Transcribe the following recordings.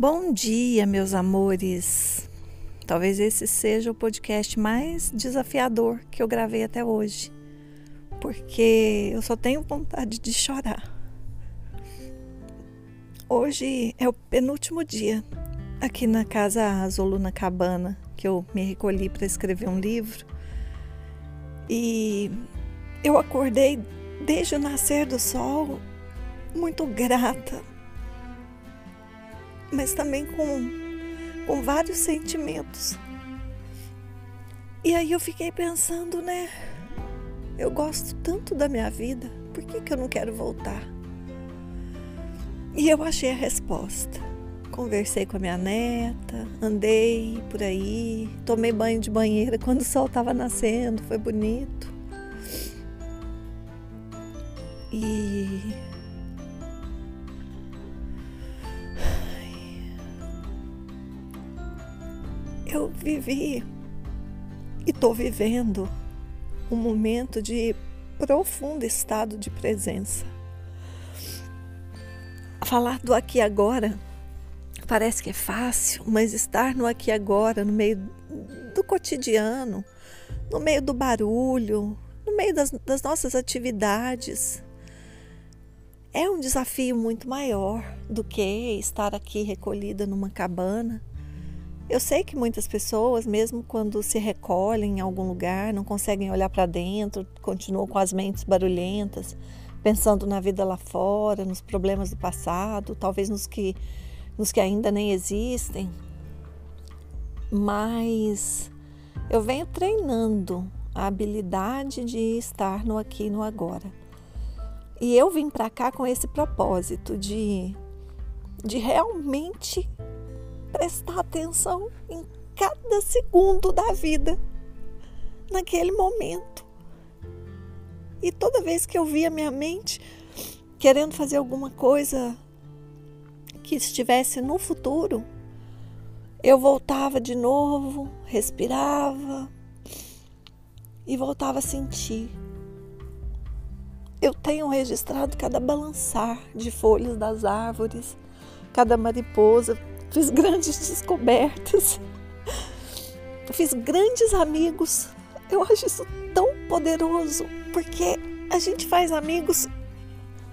Bom dia, meus amores. Talvez esse seja o podcast mais desafiador que eu gravei até hoje, porque eu só tenho vontade de chorar. Hoje é o penúltimo dia aqui na casa Azul na Cabana que eu me recolhi para escrever um livro e eu acordei desde o nascer do sol muito grata mas também com, com vários sentimentos. E aí eu fiquei pensando, né? Eu gosto tanto da minha vida, por que, que eu não quero voltar? E eu achei a resposta. Conversei com a minha neta, andei por aí, tomei banho de banheira quando o sol estava nascendo, foi bonito. E eu vivi e estou vivendo um momento de profundo estado de presença. Falar do aqui agora parece que é fácil, mas estar no aqui agora, no meio do cotidiano, no meio do barulho, no meio das, das nossas atividades, é um desafio muito maior do que estar aqui recolhida numa cabana eu sei que muitas pessoas, mesmo quando se recolhem em algum lugar, não conseguem olhar para dentro, continuam com as mentes barulhentas, pensando na vida lá fora, nos problemas do passado, talvez nos que, nos que ainda nem existem. Mas eu venho treinando a habilidade de estar no aqui e no agora. E eu vim para cá com esse propósito de, de realmente prestar atenção em cada segundo da vida, naquele momento. E toda vez que eu via minha mente querendo fazer alguma coisa que estivesse no futuro, eu voltava de novo, respirava e voltava a sentir. Eu tenho registrado cada balançar de folhas das árvores, cada mariposa fiz grandes descobertas, fiz grandes amigos. Eu acho isso tão poderoso, porque a gente faz amigos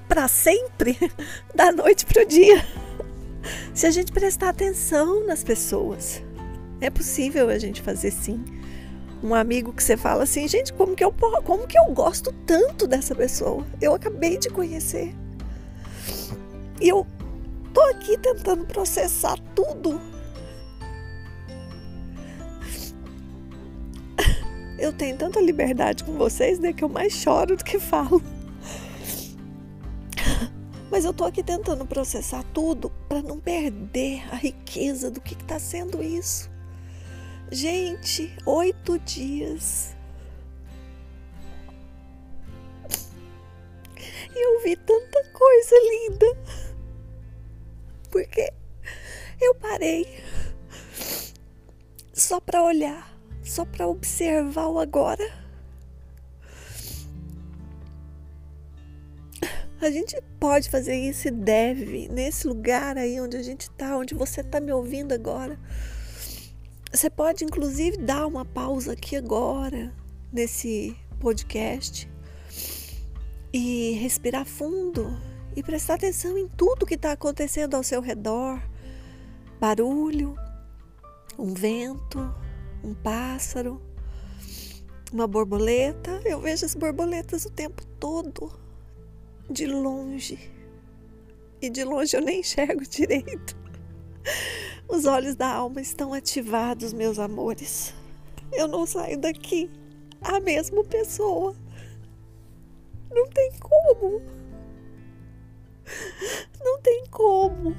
para sempre, da noite para o dia. Se a gente prestar atenção nas pessoas, é possível a gente fazer sim. Um amigo que você fala assim, gente, como que eu como que eu gosto tanto dessa pessoa? Eu acabei de conhecer. E eu tô aqui tentando processar tudo. Eu tenho tanta liberdade com vocês, né, que eu mais choro do que falo. Mas eu tô aqui tentando processar tudo para não perder a riqueza do que está sendo isso. Gente, oito dias. E eu vi tanta coisa linda porque eu parei só para olhar, só para observar o agora. A gente pode fazer isso e deve nesse lugar aí onde a gente está, onde você está me ouvindo agora. Você pode inclusive dar uma pausa aqui agora nesse podcast e respirar fundo e prestar atenção em tudo que está acontecendo ao seu redor barulho, um vento, um pássaro, uma borboleta. Eu vejo as borboletas o tempo todo, de longe. E de longe eu nem enxergo direito. Os olhos da alma estão ativados, meus amores. Eu não saio daqui a mesma pessoa. Não tem como. Não tem como.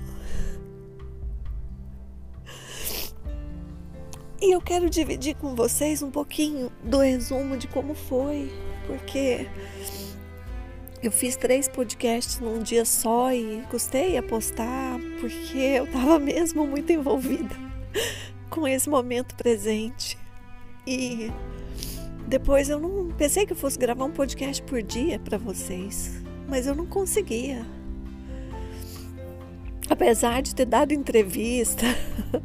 E eu quero dividir com vocês um pouquinho do resumo de como foi, porque eu fiz três podcasts num dia só e custei a postar porque eu estava mesmo muito envolvida com esse momento presente. E depois eu não pensei que eu fosse gravar um podcast por dia para vocês, mas eu não conseguia apesar de ter dado entrevista,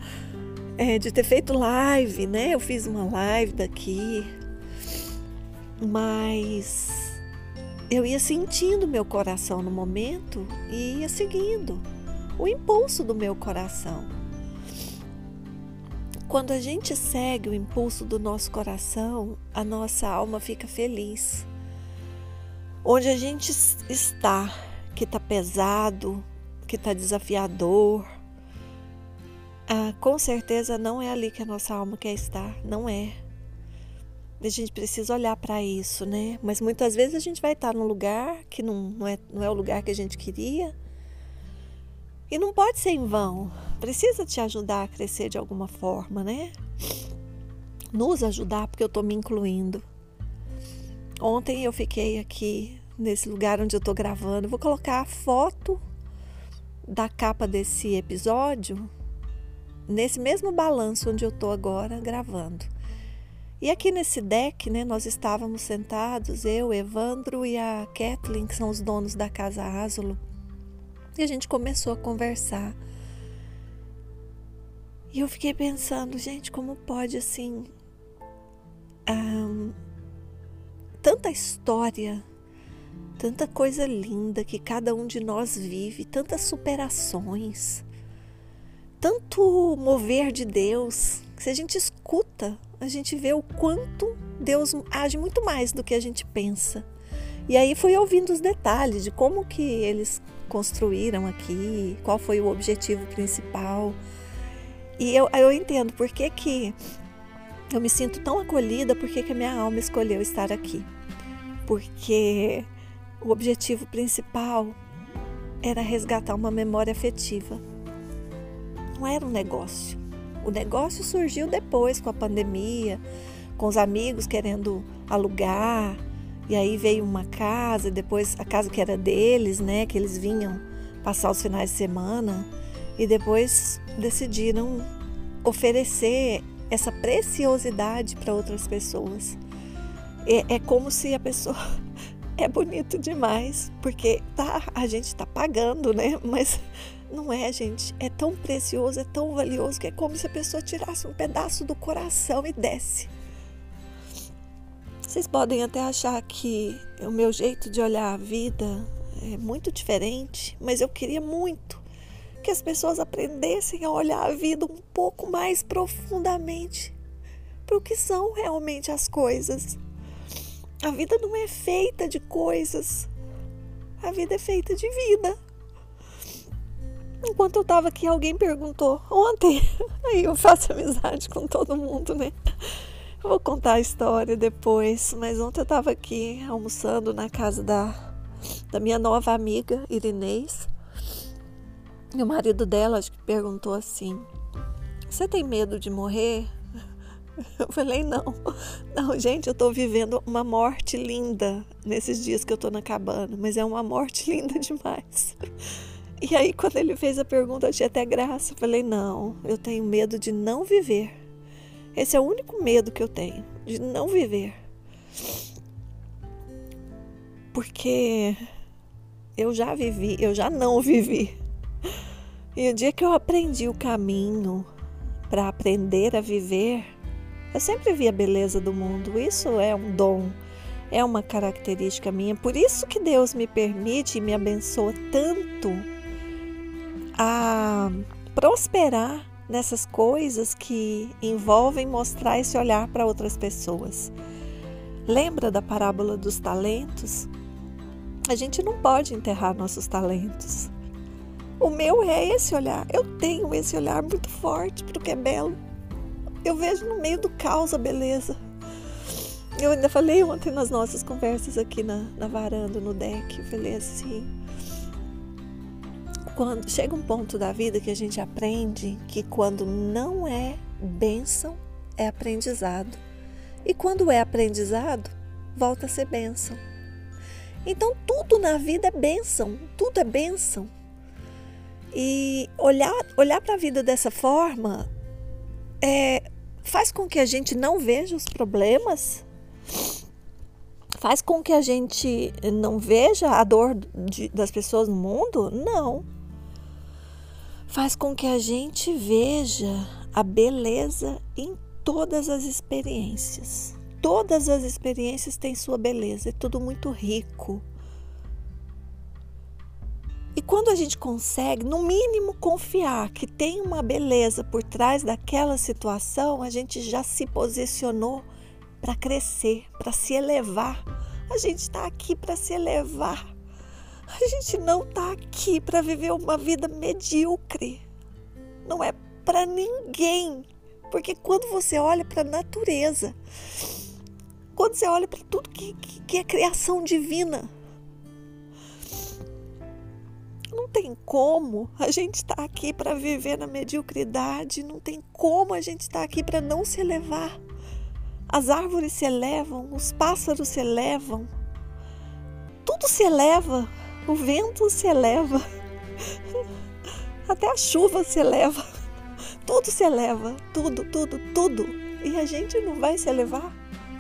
é, de ter feito live, né? Eu fiz uma live daqui, mas eu ia sentindo meu coração no momento e ia seguindo o impulso do meu coração. Quando a gente segue o impulso do nosso coração, a nossa alma fica feliz. Onde a gente está, que está pesado, que está desafiador, ah, com certeza não é ali que a nossa alma quer estar, não é. A gente precisa olhar para isso, né? Mas muitas vezes a gente vai estar num lugar que não, não, é, não é o lugar que a gente queria. E não pode ser em vão. Precisa te ajudar a crescer de alguma forma, né? Nos ajudar, porque eu estou me incluindo. Ontem eu fiquei aqui nesse lugar onde eu estou gravando. Vou colocar a foto da capa desse episódio nesse mesmo balanço onde eu estou agora gravando. E aqui nesse deck, né, nós estávamos sentados, eu, Evandro e a Kathleen, que são os donos da casa Ázolo, e a gente começou a conversar. E eu fiquei pensando, gente, como pode assim. Um, tanta história, tanta coisa linda que cada um de nós vive, tantas superações, tanto mover de Deus, se a gente escuta, a gente vê o quanto Deus age muito mais do que a gente pensa. E aí fui ouvindo os detalhes de como que eles construíram aqui, qual foi o objetivo principal. E eu, eu entendo por que, que eu me sinto tão acolhida, por que, que a minha alma escolheu estar aqui. Porque o objetivo principal era resgatar uma memória afetiva. Não era um negócio. O negócio surgiu depois com a pandemia, com os amigos querendo alugar, e aí veio uma casa, depois a casa que era deles, né, que eles vinham passar os finais de semana e depois decidiram oferecer essa preciosidade para outras pessoas. É, é, como se a pessoa é bonito demais, porque tá, a gente está pagando, né? Mas não é, gente. É tão precioso, é tão valioso que é como se a pessoa tirasse um pedaço do coração e desse. Vocês podem até achar que o meu jeito de olhar a vida é muito diferente, mas eu queria muito que as pessoas aprendessem a olhar a vida um pouco mais profundamente para o que são realmente as coisas. A vida não é feita de coisas, a vida é feita de vida. Enquanto eu estava aqui, alguém perguntou ontem, aí eu faço amizade com todo mundo, né? Eu vou contar a história depois, mas ontem eu estava aqui almoçando na casa da, da minha nova amiga, Irinês. E o marido dela acho que perguntou assim: Você tem medo de morrer? Eu falei: Não, não, gente, eu estou vivendo uma morte linda nesses dias que eu estou na cabana, mas é uma morte linda demais. E aí, quando ele fez a pergunta, eu achei até graça. Eu falei: Não, eu tenho medo de não viver. Esse é o único medo que eu tenho, de não viver. Porque eu já vivi, eu já não vivi. E o dia que eu aprendi o caminho para aprender a viver, eu sempre vi a beleza do mundo. Isso é um dom, é uma característica minha. Por isso que Deus me permite e me abençoa tanto a prosperar nessas coisas que envolvem mostrar esse olhar para outras pessoas. Lembra da parábola dos talentos? A gente não pode enterrar nossos talentos. O meu é esse olhar. Eu tenho esse olhar muito forte para o que é belo. Eu vejo no meio do caos a beleza. Eu ainda falei ontem nas nossas conversas aqui na, na varanda, no deck. Eu falei assim: quando chega um ponto da vida que a gente aprende que quando não é bênção, é aprendizado. E quando é aprendizado, volta a ser bênção. Então tudo na vida é bênção, tudo é bênção. E olhar, olhar para a vida dessa forma é, faz com que a gente não veja os problemas, faz com que a gente não veja a dor de, das pessoas no mundo? Não. faz com que a gente veja a beleza em todas as experiências. Todas as experiências têm sua beleza, é tudo muito rico. E quando a gente consegue, no mínimo, confiar que tem uma beleza por trás daquela situação, a gente já se posicionou para crescer, para se elevar. A gente está aqui para se elevar. A gente não está aqui para viver uma vida medíocre. Não é para ninguém. Porque quando você olha para a natureza, quando você olha para tudo que, que, que é criação divina, não tem como a gente estar tá aqui para viver na mediocridade, não tem como a gente estar tá aqui para não se elevar. As árvores se elevam, os pássaros se elevam, tudo se eleva, o vento se eleva, até a chuva se eleva, tudo se eleva, tudo, tudo, tudo. E a gente não vai se elevar?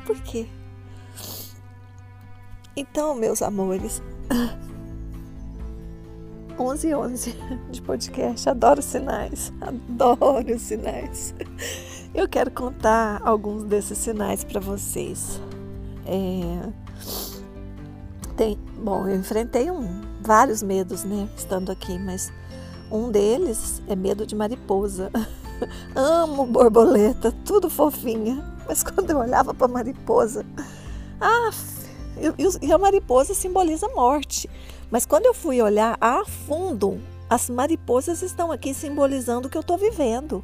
Por quê? Então, meus amores, 11 e 11 de podcast. Adoro sinais, adoro sinais. Eu quero contar alguns desses sinais para vocês. É, tem, bom, eu enfrentei um, vários medos, né, estando aqui, mas um deles é medo de mariposa. Amo borboleta, tudo fofinha, mas quando eu olhava para mariposa, ah, e a mariposa simboliza morte. Mas quando eu fui olhar a fundo, as mariposas estão aqui simbolizando o que eu estou vivendo.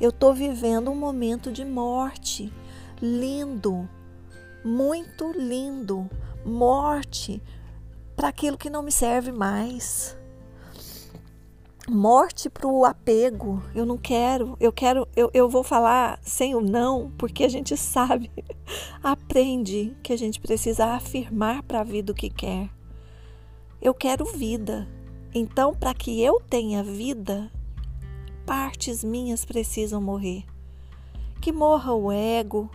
Eu estou vivendo um momento de morte. Lindo, muito lindo. Morte para aquilo que não me serve mais. Morte para o apego. Eu não quero, eu quero, eu, eu vou falar sem o não, porque a gente sabe, aprende que a gente precisa afirmar para a vida o que quer. Eu quero vida. Então, para que eu tenha vida, partes minhas precisam morrer. Que morra o ego,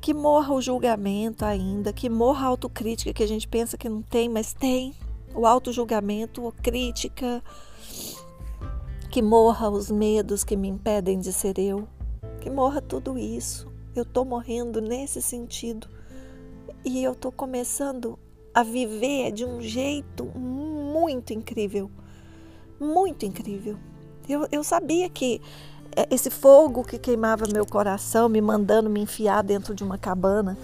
que morra o julgamento ainda, que morra a autocrítica que a gente pensa que não tem, mas tem. O auto-julgamento, a crítica, que morra os medos que me impedem de ser eu, que morra tudo isso. Eu estou morrendo nesse sentido e eu estou começando a viver de um jeito muito incrível. Muito incrível. Eu, eu sabia que é, esse fogo que queimava meu coração, me mandando me enfiar dentro de uma cabana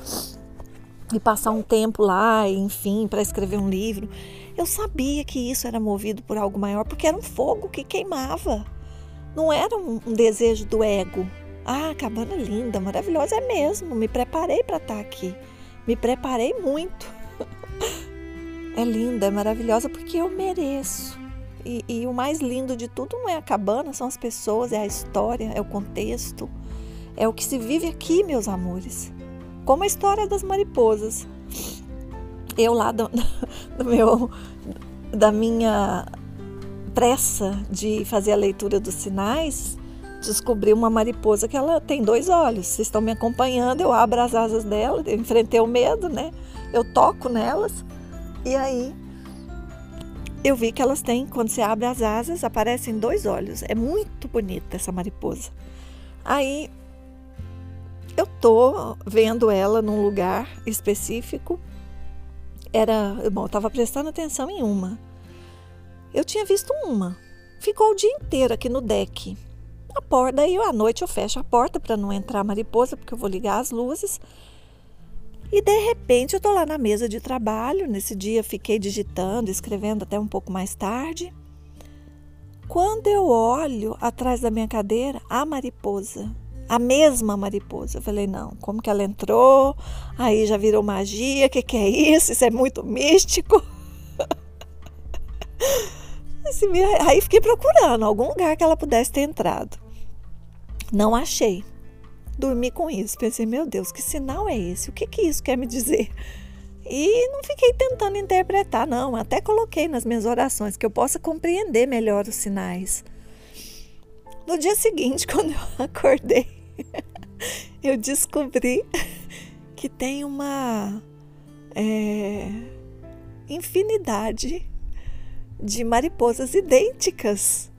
e passar um tempo lá, enfim, para escrever um livro, eu sabia que isso era movido por algo maior, porque era um fogo que queimava. Não era um, um desejo do ego. Ah, cabana linda, maravilhosa, é mesmo. Me preparei para estar tá aqui. Me preparei muito é linda, é maravilhosa porque eu mereço. E, e, o mais lindo de tudo não é a cabana, são as pessoas, é a história, é o contexto, é o que se vive aqui, meus amores. Como a história das mariposas. Eu lá do, do meu, da minha pressa de fazer a leitura dos sinais, descobri uma mariposa que ela tem dois olhos. Vocês estão me acompanhando, eu abro as asas dela, enfrentei o medo, né? Eu toco nelas e aí eu vi que elas têm, quando você abre as asas, aparecem dois olhos. É muito bonita essa mariposa. Aí eu tô vendo ela num lugar específico. Era, bom, eu tava prestando atenção em uma. Eu tinha visto uma. Ficou o dia inteiro aqui no deck. A porta, daí à noite eu fecho a porta para não entrar mariposa, porque eu vou ligar as luzes. E de repente eu tô lá na mesa de trabalho. Nesse dia fiquei digitando, escrevendo até um pouco mais tarde. Quando eu olho atrás da minha cadeira, a mariposa, a mesma mariposa. Eu falei, não, como que ela entrou? Aí já virou magia, o que, que é isso? Isso é muito místico. Aí fiquei procurando algum lugar que ela pudesse ter entrado. Não achei dormi com isso. Pensei, meu Deus, que sinal é esse? O que, que isso quer me dizer? E não fiquei tentando interpretar, não. Até coloquei nas minhas orações que eu possa compreender melhor os sinais. No dia seguinte, quando eu acordei, eu descobri que tem uma é, infinidade de mariposas idênticas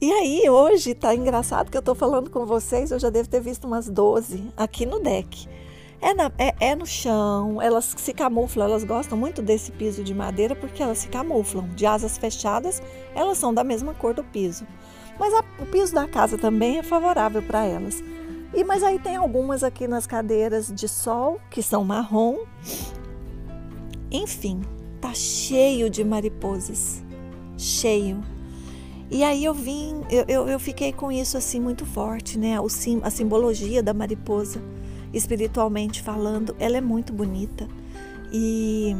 E aí, hoje, tá engraçado que eu tô falando com vocês, eu já devo ter visto umas 12 aqui no deck. É, na, é, é, no chão, elas se camuflam, elas gostam muito desse piso de madeira porque elas se camuflam. De asas fechadas, elas são da mesma cor do piso. Mas a, o piso da casa também é favorável para elas. E mas aí tem algumas aqui nas cadeiras de sol que são marrom. Enfim, tá cheio de mariposas, cheio. E aí eu vim, eu, eu, eu fiquei com isso assim muito forte, né? O sim, a simbologia da mariposa espiritualmente falando, ela é muito bonita. E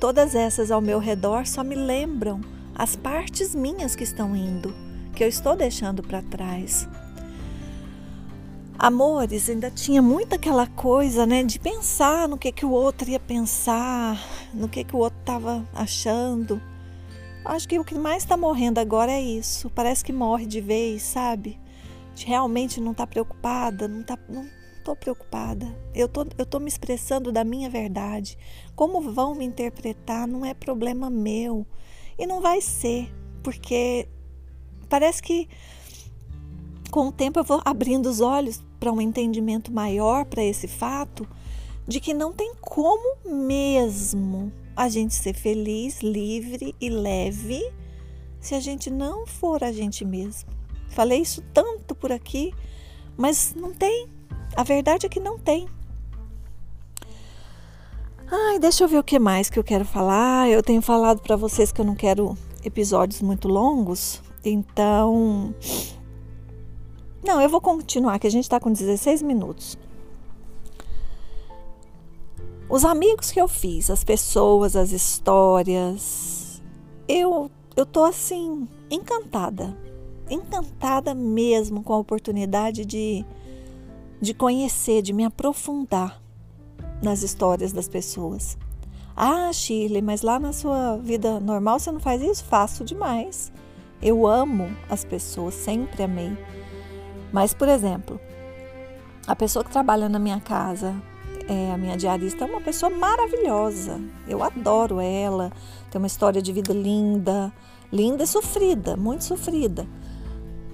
todas essas ao meu redor só me lembram as partes minhas que estão indo, que eu estou deixando para trás. Amores, ainda tinha muito aquela coisa, né, de pensar no que que o outro ia pensar, no que que o outro estava achando. Acho que o que mais está morrendo agora é isso. Parece que morre de vez, sabe? realmente não está preocupada, não está não estou preocupada. Eu tô, eu tô me expressando da minha verdade. Como vão me interpretar não é problema meu. E não vai ser, porque parece que com o tempo eu vou abrindo os olhos para um entendimento maior para esse fato de que não tem como mesmo a gente ser feliz, livre e leve se a gente não for a gente mesmo. Falei isso tanto por aqui, mas não tem. A verdade é que não tem. Ai, deixa eu ver o que mais que eu quero falar. Eu tenho falado para vocês que eu não quero episódios muito longos, então. Não, eu vou continuar, que a gente está com 16 minutos. Os amigos que eu fiz, as pessoas, as histórias, eu eu tô assim encantada encantada mesmo com a oportunidade de, de conhecer, de me aprofundar nas histórias das pessoas. Ah, Shirley, mas lá na sua vida normal você não faz isso? Faço demais. Eu amo as pessoas, sempre amei. Mas, por exemplo, a pessoa que trabalha na minha casa, é, a minha diarista, é uma pessoa maravilhosa. Eu adoro ela. Tem uma história de vida linda, linda e sofrida, muito sofrida.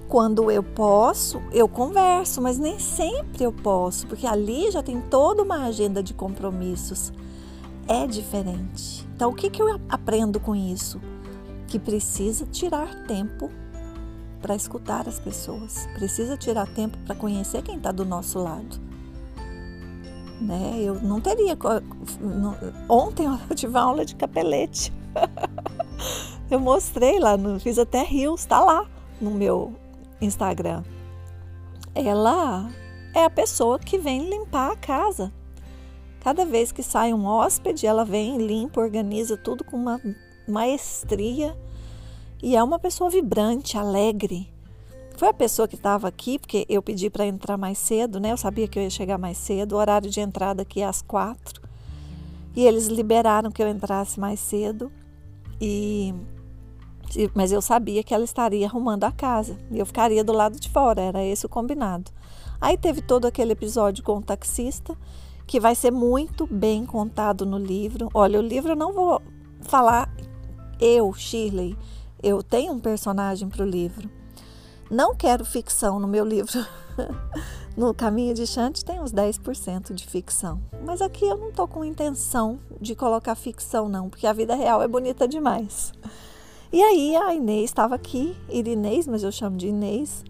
Quando eu posso, eu converso, mas nem sempre eu posso, porque ali já tem toda uma agenda de compromissos. É diferente. Então, o que, que eu aprendo com isso? Que precisa tirar tempo para escutar as pessoas, precisa tirar tempo para conhecer quem está do nosso lado. Né? Eu não teria. Ontem eu tive aula de capelete. Eu mostrei lá, fiz até rios, está lá no meu Instagram. Ela é a pessoa que vem limpar a casa. Cada vez que sai um hóspede, ela vem, limpa, organiza tudo com uma maestria e é uma pessoa vibrante, alegre. Foi a pessoa que estava aqui, porque eu pedi para entrar mais cedo, né? Eu sabia que eu ia chegar mais cedo. O horário de entrada aqui é às quatro. E eles liberaram que eu entrasse mais cedo. E mas eu sabia que ela estaria arrumando a casa e eu ficaria do lado de fora, era esse o combinado. Aí teve todo aquele episódio com o taxista, que vai ser muito bem contado no livro. Olha, o livro eu não vou falar eu, Shirley, eu tenho um personagem para o livro. Não quero ficção no meu livro. no Caminho de Chante tem uns 10% de ficção. Mas aqui eu não estou com intenção de colocar ficção, não, porque a vida real é bonita demais. E aí a Inês estava aqui, Irinês, mas eu chamo de Inês,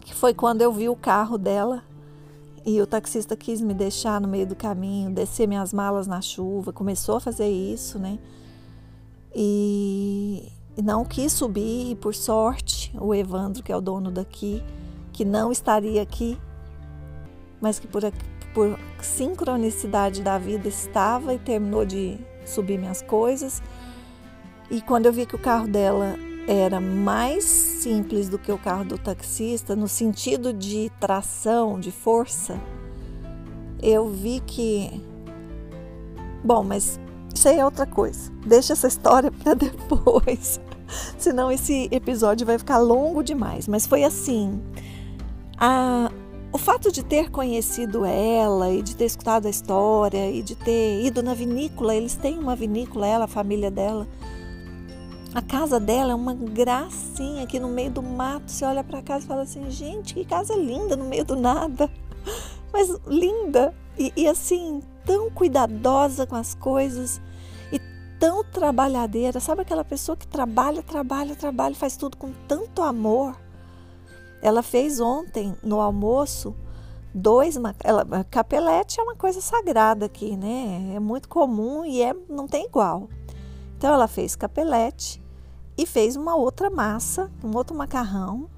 que foi quando eu vi o carro dela e o taxista quis me deixar no meio do caminho, descer minhas malas na chuva, começou a fazer isso, né? E não quis subir, e por sorte, o Evandro, que é o dono daqui, que não estaria aqui, mas que por, por sincronicidade da vida estava e terminou de subir minhas coisas e quando eu vi que o carro dela era mais simples do que o carro do taxista, no sentido de tração, de força, eu vi que. Bom, mas isso aí é outra coisa. Deixa essa história para depois. Senão esse episódio vai ficar longo demais. Mas foi assim. A, o fato de ter conhecido ela e de ter escutado a história e de ter ido na vinícola, eles têm uma vinícola, ela, a família dela A casa dela é uma gracinha aqui no meio do mato. Você olha para casa e fala assim: gente, que casa linda no meio do nada. Mas linda e, e assim, tão cuidadosa com as coisas tão trabalhadeira. Sabe aquela pessoa que trabalha, trabalha, trabalha, faz tudo com tanto amor? Ela fez ontem no almoço dois ela, capelete é uma coisa sagrada aqui, né? É muito comum e é não tem igual. Então ela fez capelete e fez uma outra massa, um outro macarrão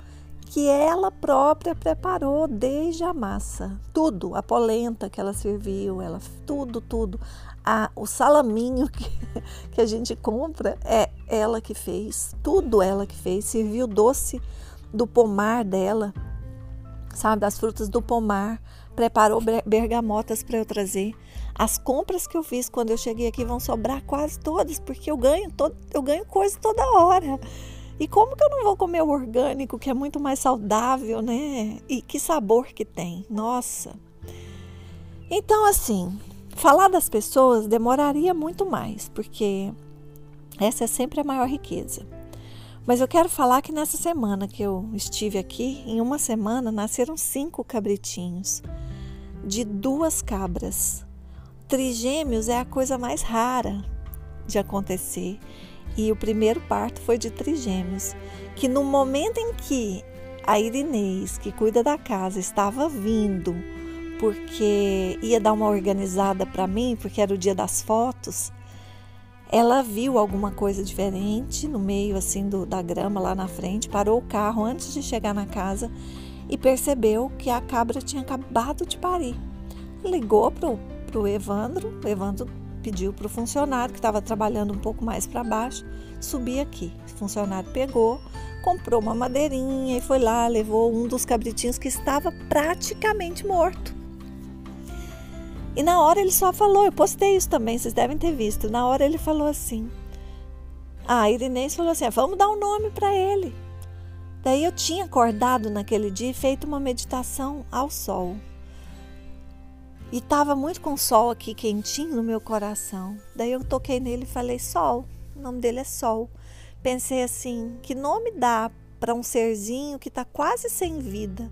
que ela própria preparou desde a massa, tudo, a polenta que ela serviu, ela tudo, tudo. A, o salaminho que, que a gente compra é ela que fez, tudo ela que fez, serviu doce do pomar dela, sabe, das frutas do pomar, preparou bergamotas para eu trazer. As compras que eu fiz quando eu cheguei aqui vão sobrar quase todas, porque eu ganho, todo, eu ganho coisa toda hora. E como que eu não vou comer o orgânico, que é muito mais saudável, né? E que sabor que tem. Nossa. Então, assim, falar das pessoas demoraria muito mais, porque essa é sempre a maior riqueza. Mas eu quero falar que nessa semana que eu estive aqui, em uma semana nasceram cinco cabritinhos de duas cabras. Trigêmeos é a coisa mais rara de acontecer. E o primeiro parto foi de trigêmeos, que no momento em que a Irinês, que cuida da casa, estava vindo porque ia dar uma organizada para mim, porque era o dia das fotos, ela viu alguma coisa diferente no meio assim do, da grama lá na frente, parou o carro antes de chegar na casa e percebeu que a cabra tinha acabado de parir. Ligou pro, pro Evandro, o Evandro pediu para o funcionário que estava trabalhando um pouco mais para baixo subir aqui. O funcionário pegou, comprou uma madeirinha e foi lá, levou um dos cabritinhos que estava praticamente morto. E na hora ele só falou, eu postei isso também, vocês devem ter visto. Na hora ele falou assim: A Irinês falou assim: vamos dar um nome para ele. Daí eu tinha acordado naquele dia e feito uma meditação ao sol. E estava muito com o sol aqui quentinho no meu coração. Daí eu toquei nele e falei: Sol. O nome dele é Sol. Pensei assim: que nome dá para um serzinho que está quase sem vida?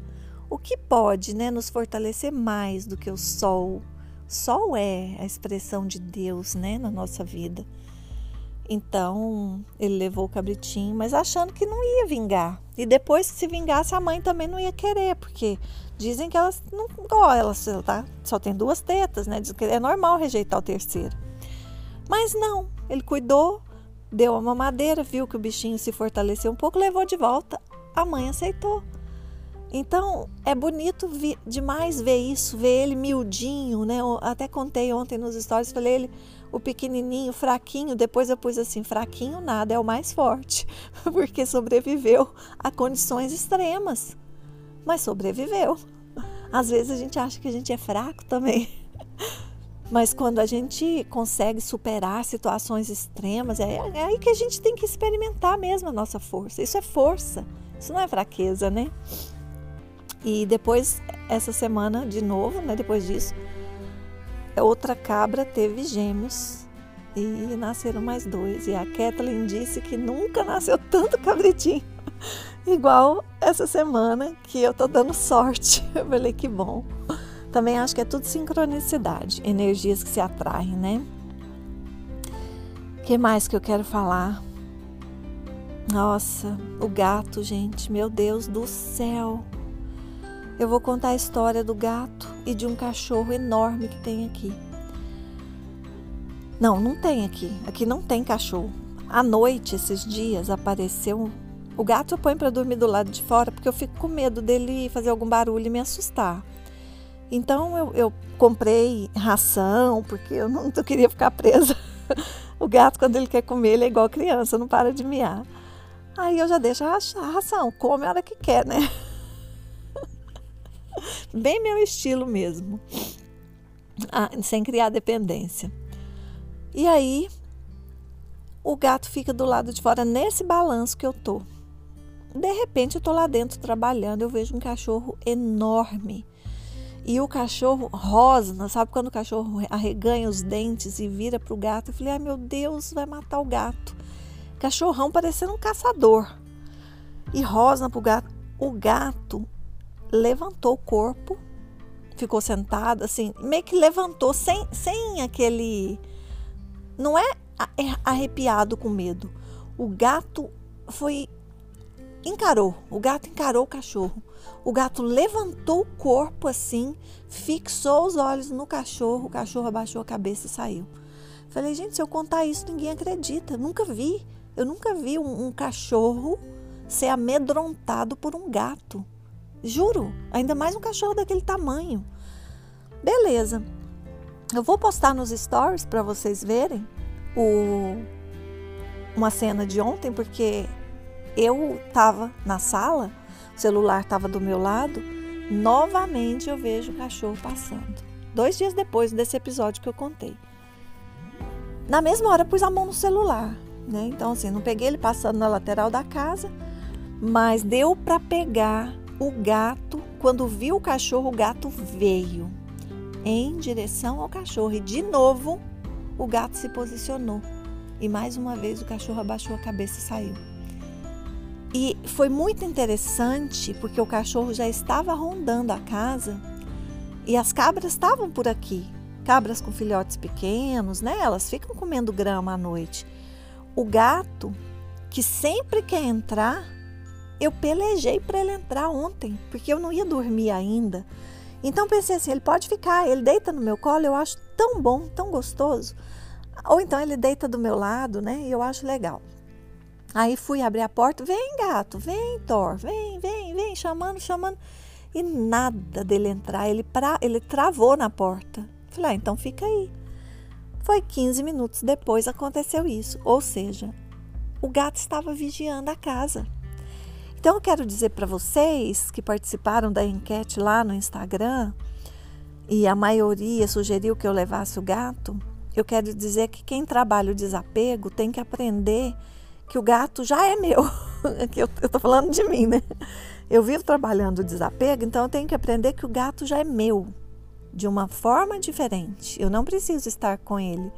O que pode né, nos fortalecer mais do que o sol? Sol é a expressão de Deus né, na nossa vida. Então ele levou o cabritinho, mas achando que não ia vingar. E depois que se vingasse, a mãe também não ia querer, porque Dizem que elas não gostam, elas tá, só tem duas tetas, né? Diz que é normal rejeitar o terceiro. Mas não, ele cuidou, deu a mamadeira, viu que o bichinho se fortaleceu um pouco, levou de volta. A mãe aceitou. Então é bonito vi, demais ver isso, ver ele miudinho, né? Eu até contei ontem nos stories, falei ele, o pequenininho, fraquinho. Depois eu pus assim: fraquinho nada, é o mais forte, porque sobreviveu a condições extremas, mas sobreviveu. Às vezes a gente acha que a gente é fraco também. Mas quando a gente consegue superar situações extremas, é, é, aí que a gente tem que experimentar mesmo a nossa força. Isso é força, isso não é fraqueza, né? E depois, essa semana, de novo, né? Depois disso, outra cabra teve gêmeos e nasceram mais dois. E a Kathleen disse que nunca nasceu tanto cabritinho igual essa semana que eu tô dando sorte. Eu falei que bom. Também acho que é tudo sincronicidade, energias que se atraem, né? que mais que eu quero falar? Nossa, o gato, gente, meu Deus do céu. Eu vou contar a história do gato e de um cachorro enorme que tem aqui. Não, não tem aqui. Aqui não tem cachorro. À noite, esses dias, apareceu o gato eu ponho para dormir do lado de fora porque eu fico com medo dele fazer algum barulho e me assustar. Então eu, eu comprei ração porque eu não eu queria ficar presa. o gato, quando ele quer comer, ele é igual criança, não para de miar. Aí eu já deixo a ração, come a hora que quer, né? Bem meu estilo mesmo. Ah, sem criar dependência. E aí, o gato fica do lado de fora nesse balanço que eu tô. De repente, eu estou lá dentro trabalhando, eu vejo um cachorro enorme. E o cachorro rosna, sabe quando o cachorro arreganha os dentes e vira para o gato? Eu falei, ai meu Deus, vai matar o gato. cachorrão parecendo um caçador. E rosna pro gato. O gato levantou o corpo, ficou sentado, assim, meio que levantou, sem, sem aquele. Não é, é arrepiado com medo. O gato foi. Encarou, o gato encarou o cachorro. O gato levantou o corpo assim, fixou os olhos no cachorro, o cachorro abaixou a cabeça e saiu. Falei, gente, se eu contar isso, ninguém acredita. Nunca vi. Eu nunca vi um, um cachorro ser amedrontado por um gato. Juro, ainda mais um cachorro daquele tamanho. Beleza. Eu vou postar nos stories para vocês verem o, uma cena de ontem, porque eu estava na sala, o celular estava do meu lado, novamente eu vejo o cachorro passando. Dois dias depois desse episódio que eu contei. Na mesma hora pus a mão no celular, né? Então assim, não peguei ele passando na lateral da casa, mas deu para pegar o gato. Quando viu o cachorro, o gato veio em direção ao cachorro e de novo o gato se posicionou. E mais uma vez o cachorro abaixou a cabeça e saiu. E foi muito interessante porque o cachorro já estava rondando a casa e as cabras estavam por aqui. Cabras com filhotes pequenos, né? Elas ficam comendo grama à noite. O gato, que sempre quer entrar, eu pelejei para ele entrar ontem, porque eu não ia dormir ainda. Então pensei assim, ele pode ficar, ele deita no meu colo, eu acho tão bom, tão gostoso. Ou então ele deita do meu lado, né? E eu acho legal. Aí fui abrir a porta, vem gato, vem Thor, vem, vem, vem, chamando, chamando. E nada dele entrar, ele, pra, ele travou na porta. Falei, ah, então fica aí. Foi 15 minutos depois aconteceu isso. Ou seja, o gato estava vigiando a casa. Então, eu quero dizer para vocês que participaram da enquete lá no Instagram e a maioria sugeriu que eu levasse o gato, eu quero dizer que quem trabalha o desapego tem que aprender que o gato já é meu. eu estou falando de mim, né? Eu vivo trabalhando o desapego, então eu tenho que aprender que o gato já é meu, de uma forma diferente. Eu não preciso estar com ele,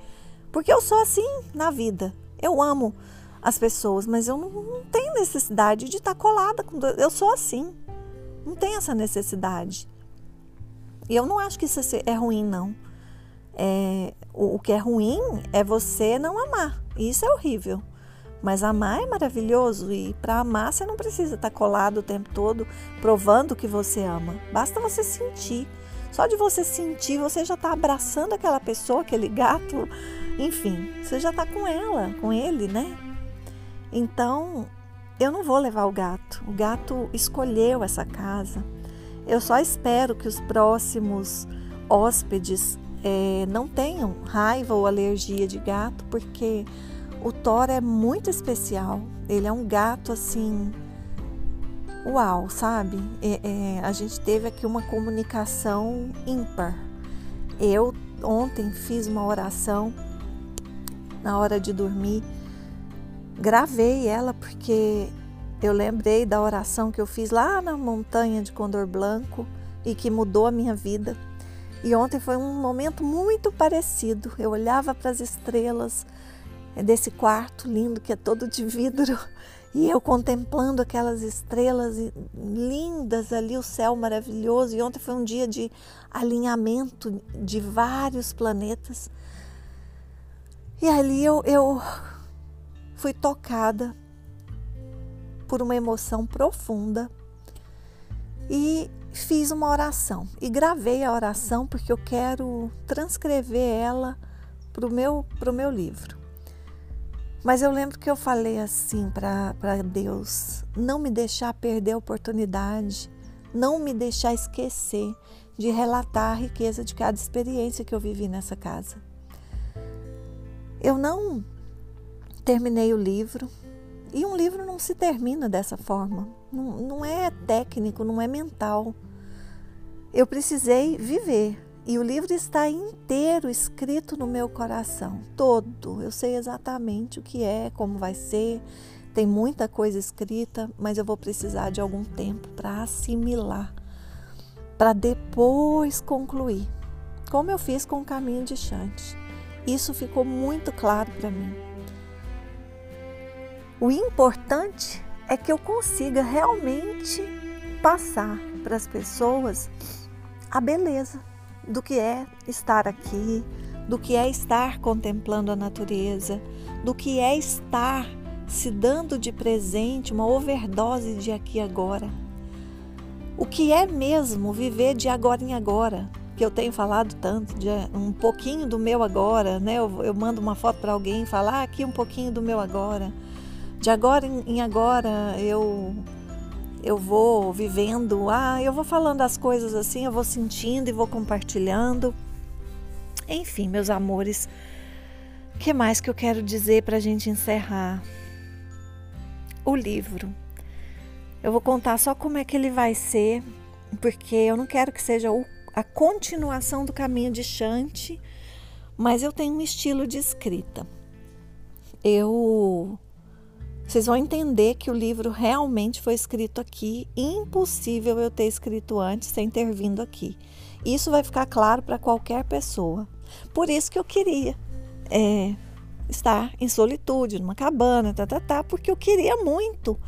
porque eu sou assim na vida. Eu amo as pessoas, mas eu não, não tenho necessidade de estar colada com. Eu sou assim. Não tem essa necessidade. E eu não acho que isso é ruim, não. É, o, o que é ruim é você não amar. E isso é horrível. Mas amar é maravilhoso e para amar você não precisa estar colado o tempo todo provando que você ama. Basta você sentir. Só de você sentir, você já está abraçando aquela pessoa, aquele gato, enfim, você já está com ela, com ele, né? Então, eu não vou levar o gato. O gato escolheu essa casa. Eu só espero que os próximos hóspedes é, não tenham raiva ou alergia de gato, porque o Thor é muito especial. Ele é um gato assim. Uau, sabe? É, é, a gente teve aqui uma comunicação ímpar. Eu ontem fiz uma oração na hora de dormir gravei ela porque eu lembrei da oração que eu fiz lá na montanha de Condor Blanco e que mudou a minha vida. E ontem foi um momento muito parecido. Eu olhava para as estrelas desse quarto lindo que é todo de vidro e eu contemplando aquelas estrelas lindas ali, o céu maravilhoso. E ontem foi um dia de alinhamento de vários planetas. E ali eu, eu fui tocada por uma emoção profunda e fiz uma oração. E gravei a oração porque eu quero transcrever ela para o meu, pro meu livro. Mas eu lembro que eu falei assim para Deus: não me deixar perder a oportunidade, não me deixar esquecer de relatar a riqueza de cada experiência que eu vivi nessa casa. Eu não terminei o livro. E um livro não se termina dessa forma. Não, não é técnico, não é mental. Eu precisei viver. E o livro está inteiro escrito no meu coração, todo. Eu sei exatamente o que é, como vai ser. Tem muita coisa escrita, mas eu vou precisar de algum tempo para assimilar, para depois concluir, como eu fiz com o caminho de Chante. Isso ficou muito claro para mim. O importante é que eu consiga realmente passar para as pessoas a beleza do que é estar aqui, do que é estar contemplando a natureza, do que é estar se dando de presente uma overdose de aqui agora. O que é mesmo viver de agora em agora, que eu tenho falado tanto, de um pouquinho do meu agora, né? Eu, eu mando uma foto para alguém e falo, ah, aqui um pouquinho do meu agora. De agora em agora eu eu vou vivendo, ah, eu vou falando as coisas assim, eu vou sentindo e vou compartilhando. Enfim, meus amores, o que mais que eu quero dizer para a gente encerrar? O livro. Eu vou contar só como é que ele vai ser, porque eu não quero que seja a continuação do caminho de Chante, mas eu tenho um estilo de escrita. Eu vocês vão entender que o livro realmente foi escrito aqui, impossível eu ter escrito antes sem ter vindo aqui. Isso vai ficar claro para qualquer pessoa. Por isso que eu queria é, estar em solitude, numa cabana, tá, tá, tá, porque eu queria muito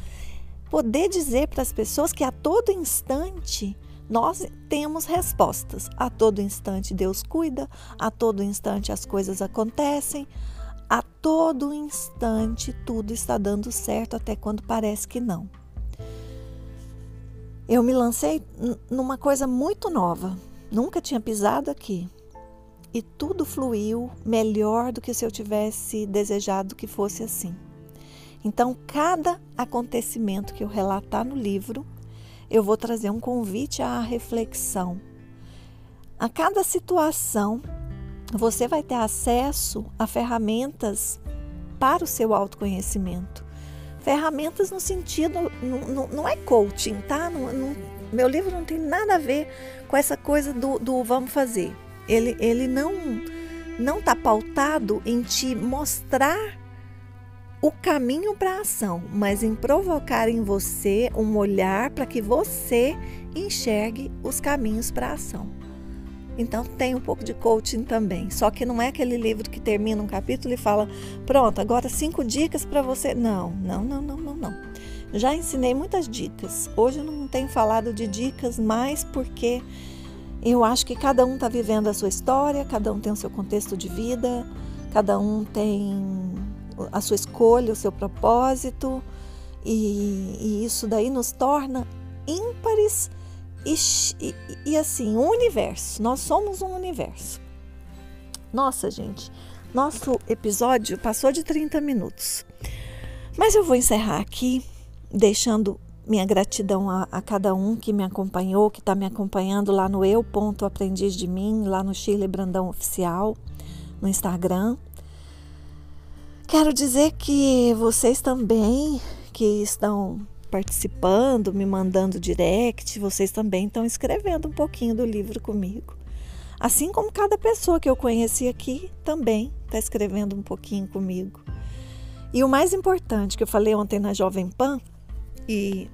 poder dizer para as pessoas que a todo instante nós temos respostas. A todo instante Deus cuida, a todo instante as coisas acontecem, a todo instante tudo está dando certo até quando parece que não. Eu me lancei numa coisa muito nova, nunca tinha pisado aqui. E tudo fluiu melhor do que se eu tivesse desejado que fosse assim. Então, cada acontecimento que eu relatar no livro, eu vou trazer um convite à reflexão. A cada situação, você vai ter acesso a ferramentas para o seu autoconhecimento. Ferramentas no sentido, não, não é coaching, tá? Não, não, meu livro não tem nada a ver com essa coisa do, do vamos fazer. Ele, ele não não está pautado em te mostrar o caminho para a ação, mas em provocar em você um olhar para que você enxergue os caminhos para a ação. Então tem um pouco de coaching também. Só que não é aquele livro que termina um capítulo e fala: pronto, agora cinco dicas para você. Não, não, não, não, não, não. Já ensinei muitas dicas. Hoje eu não tenho falado de dicas mais porque eu acho que cada um está vivendo a sua história, cada um tem o seu contexto de vida, cada um tem a sua escolha, o seu propósito, e, e isso daí nos torna ímpares e, e, assim, um universo. Nós somos um universo. Nossa, gente, nosso episódio passou de 30 minutos. Mas eu vou encerrar aqui, deixando minha gratidão a, a cada um que me acompanhou, que está me acompanhando lá no Eu Ponto Aprendiz de Mim, lá no Chile Brandão Oficial, no Instagram. Quero dizer que vocês também que estão participando, me mandando direct, vocês também estão escrevendo um pouquinho do livro comigo. Assim como cada pessoa que eu conheci aqui também está escrevendo um pouquinho comigo. E o mais importante que eu falei ontem na Jovem Pan, e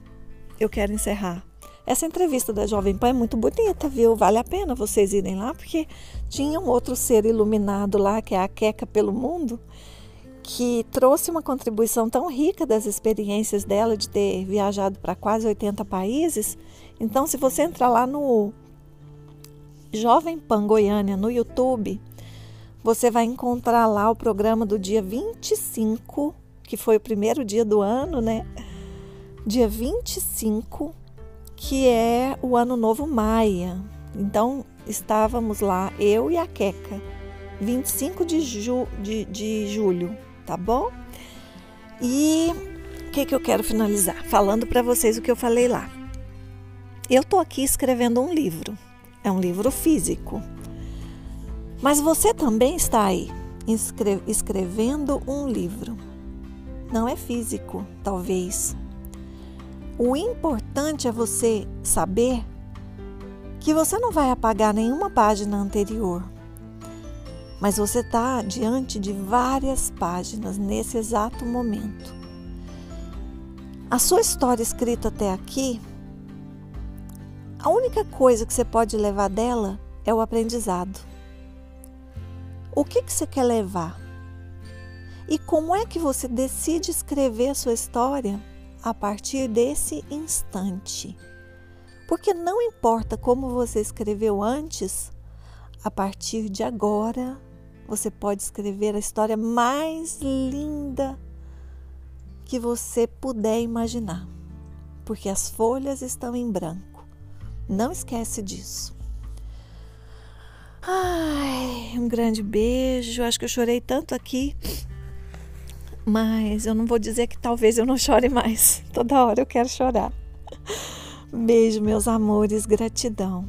eu quero encerrar. Essa entrevista da Jovem Pan é muito bonita, viu? Vale a pena vocês irem lá, porque tinha um outro ser iluminado lá, que é a Queca pelo Mundo, que trouxe uma contribuição tão rica das experiências dela de ter viajado para quase 80 países. Então, se você entrar lá no Jovem Pan Goiânia no YouTube, você vai encontrar lá o programa do dia 25, que foi o primeiro dia do ano, né? Dia 25, que é o Ano Novo Maia. Então, estávamos lá, eu e a Queca, 25 de, ju de, de julho tá bom? E o que, que eu quero finalizar? Falando para vocês o que eu falei lá. Eu tô aqui escrevendo um livro, é um livro físico. Mas você também está aí escrevendo um livro. Não é físico, talvez. O importante é você saber que você não vai apagar nenhuma página anterior mas você está diante de várias páginas nesse exato momento. A sua história escrita até aqui, a única coisa que você pode levar dela é o aprendizado. O que, que você quer levar? E como é que você decide escrever a sua história a partir desse instante? Porque não importa como você escreveu antes, a partir de agora você pode escrever a história mais linda que você puder imaginar, porque as folhas estão em branco. Não esquece disso. Ai, um grande beijo. Acho que eu chorei tanto aqui, mas eu não vou dizer que talvez eu não chore mais. Toda hora eu quero chorar. Beijo, meus amores, gratidão.